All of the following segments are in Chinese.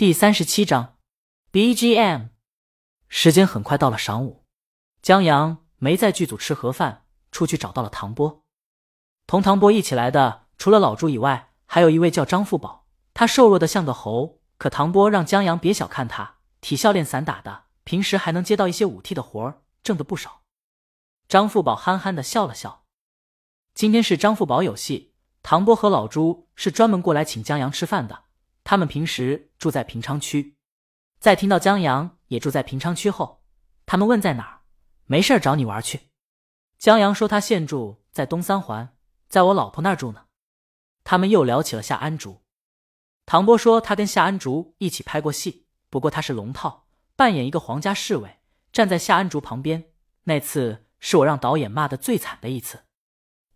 第三十七章 BGM。时间很快到了晌午，江阳没在剧组吃盒饭，出去找到了唐波。同唐波一起来的，除了老朱以外，还有一位叫张富宝。他瘦弱的像个猴，可唐波让江阳别小看他，体校练散打的，平时还能接到一些舞替的活儿，挣的不少。张富宝憨憨的笑了笑。今天是张富宝有戏，唐波和老朱是专门过来请江阳吃饭的。他们平时住在平昌区，在听到江阳也住在平昌区后，他们问在哪儿，没事找你玩去。江阳说他现住在东三环，在我老婆那儿住呢。他们又聊起了夏安竹。唐波说他跟夏安竹一起拍过戏，不过他是龙套，扮演一个皇家侍卫，站在夏安竹旁边。那次是我让导演骂的最惨的一次。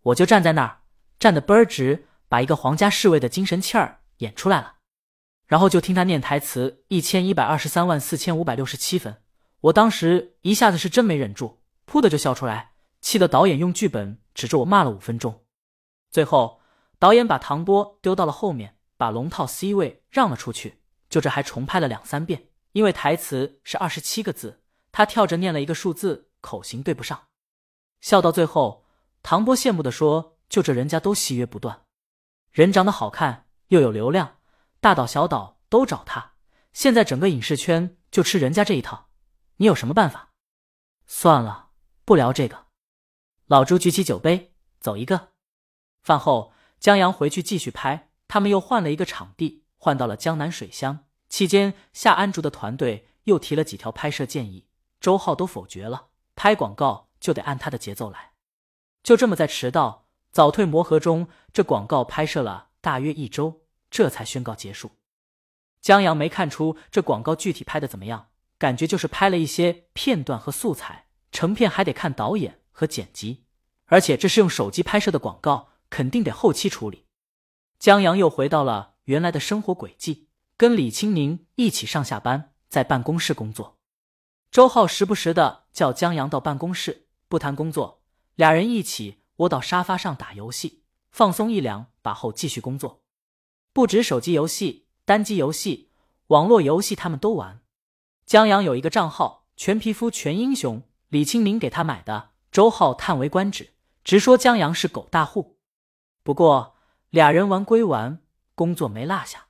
我就站在那儿，站得倍儿直，把一个皇家侍卫的精神气儿演出来了。然后就听他念台词，一千一百二十三万四千五百六十七分。我当时一下子是真没忍住，噗的就笑出来，气得导演用剧本指着我骂了五分钟。最后导演把唐波丢到了后面，把龙套 C 位让了出去。就这还重拍了两三遍，因为台词是二十七个字，他跳着念了一个数字，口型对不上。笑到最后。唐波羡慕的说：“就这人家都戏约不断，人长得好看又有流量，大岛小岛都找他。现在整个影视圈就吃人家这一套，你有什么办法？”算了，不聊这个。老朱举起酒杯，走一个。饭后，江阳回去继续拍，他们又换了一个场地，换到了江南水乡。期间，夏安竹的团队又提了几条拍摄建议，周浩都否决了。拍广告就得按他的节奏来。就这么在迟到早退磨合中，这广告拍摄了大约一周，这才宣告结束。江阳没看出这广告具体拍的怎么样，感觉就是拍了一些片段和素材，成片还得看导演和剪辑，而且这是用手机拍摄的广告，肯定得后期处理。江阳又回到了原来的生活轨迹，跟李青宁一起上下班，在办公室工作。周浩时不时的叫江阳到办公室，不谈工作。俩人一起窝到沙发上打游戏，放松一两把后继续工作。不止手机游戏、单机游戏、网络游戏，他们都玩。江阳有一个账号“全皮肤全英雄”，李清明给他买的。周浩叹为观止，直说江阳是狗大户。不过俩人玩归玩，工作没落下。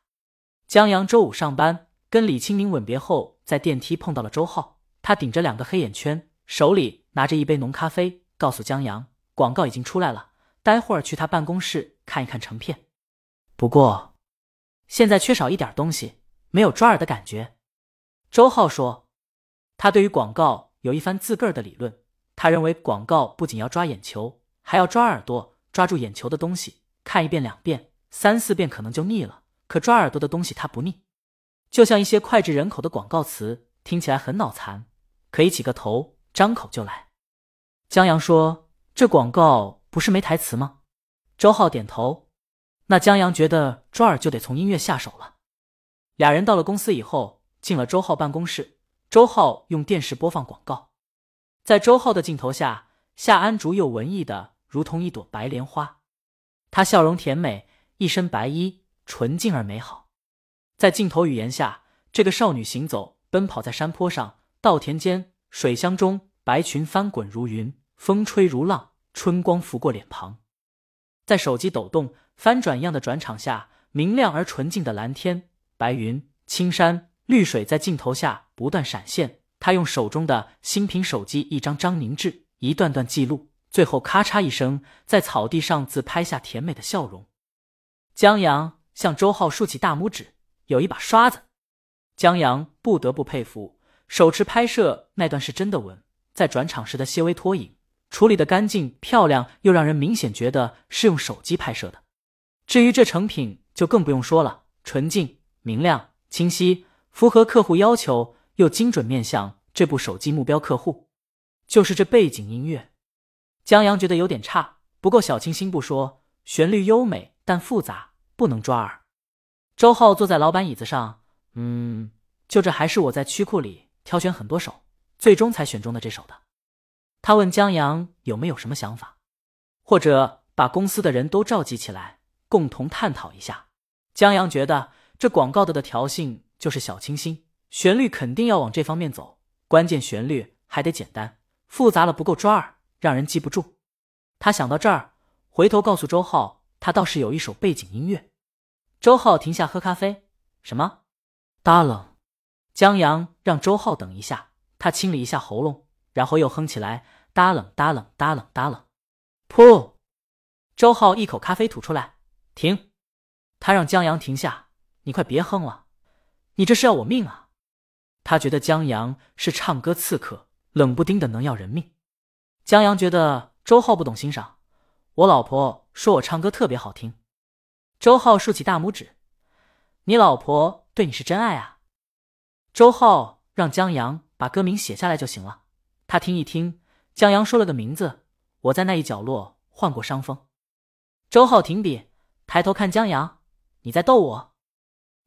江阳周五上班，跟李清明吻别后，在电梯碰到了周浩。他顶着两个黑眼圈，手里拿着一杯浓咖啡。告诉江阳，广告已经出来了，待会儿去他办公室看一看成片。不过，现在缺少一点东西，没有抓耳的感觉。周浩说，他对于广告有一番自个儿的理论。他认为广告不仅要抓眼球，还要抓耳朵，抓住眼球的东西，看一遍、两遍、三四遍可能就腻了，可抓耳朵的东西它不腻。就像一些脍炙人口的广告词，听起来很脑残，可以起个头，张口就来。江阳说：“这广告不是没台词吗？”周浩点头。那江阳觉得抓耳就得从音乐下手了。俩人到了公司以后，进了周浩办公室。周浩用电视播放广告，在周浩的镜头下，夏安竹又文艺的如同一朵白莲花。她笑容甜美，一身白衣，纯净而美好。在镜头语言下，这个少女行走、奔跑在山坡上、稻田间、水乡中。白裙翻滚如云，风吹如浪，春光拂过脸庞，在手机抖动、翻转一样的转场下，明亮而纯净的蓝天、白云、青山、绿水在镜头下不断闪现。他用手中的新品手机一张张凝滞，一段段记录，最后咔嚓一声，在草地上自拍下甜美的笑容。江阳向周浩竖起大拇指，有一把刷子。江阳不得不佩服，手持拍摄那段是真的稳。在转场时的些微拖影处理的干净漂亮，又让人明显觉得是用手机拍摄的。至于这成品，就更不用说了，纯净、明亮、清晰，符合客户要求，又精准面向这部手机目标客户。就是这背景音乐，江阳觉得有点差，不够小清新不说，旋律优美但复杂，不能抓耳。周浩坐在老板椅子上，嗯，就这还是我在曲库里挑选很多首。最终才选中的这首的，他问江阳有没有什么想法，或者把公司的人都召集起来，共同探讨一下。江阳觉得这广告的的调性就是小清新，旋律肯定要往这方面走。关键旋律还得简单，复杂了不够抓耳，让人记不住。他想到这儿，回头告诉周浩，他倒是有一首背景音乐。周浩停下喝咖啡，什么？搭冷。江阳让周浩等一下，他清理一下喉咙，然后又哼起来：搭冷搭冷搭冷搭冷。噗！周浩一口咖啡吐出来，停。他让江阳停下，你快别哼了，你这是要我命啊！他觉得江阳是唱歌刺客，冷不丁的能要人命。江阳觉得周浩不懂欣赏，我老婆说我唱歌特别好听。周浩竖起大拇指，你老婆对你是真爱啊！周浩让江阳把歌名写下来就行了。他听一听，江阳说了个名字，我在那一角落患过伤风。周浩停笔，抬头看江阳，你在逗我？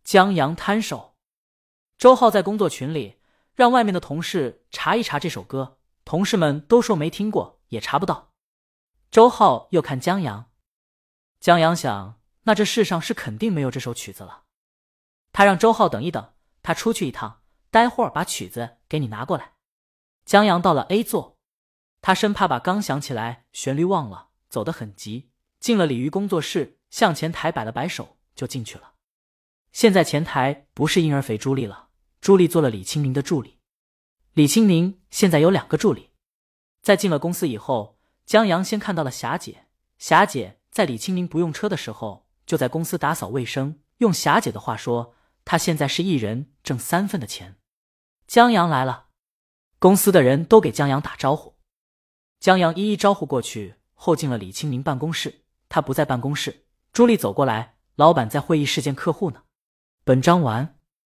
江阳摊手。周浩在工作群里让外面的同事查一查这首歌，同事们都说没听过，也查不到。周浩又看江阳，江阳想，那这世上是肯定没有这首曲子了。他让周浩等一等。他出去一趟，待会儿把曲子给你拿过来。江阳到了 A 座，他生怕把刚想起来旋律忘了，走得很急。进了鲤鱼工作室，向前台摆了摆手，就进去了。现在前台不是婴儿肥朱莉了，朱莉做了李清明的助理。李清明现在有两个助理。在进了公司以后，江阳先看到了霞姐。霞姐在李清明不用车的时候，就在公司打扫卫生。用霞姐的话说。她现在是一人挣三份的钱。江阳来了，公司的人都给江阳打招呼。江阳一一招呼过去后，进了李清明办公室。他不在办公室。朱莉走过来，老板在会议室见客户呢。本章完。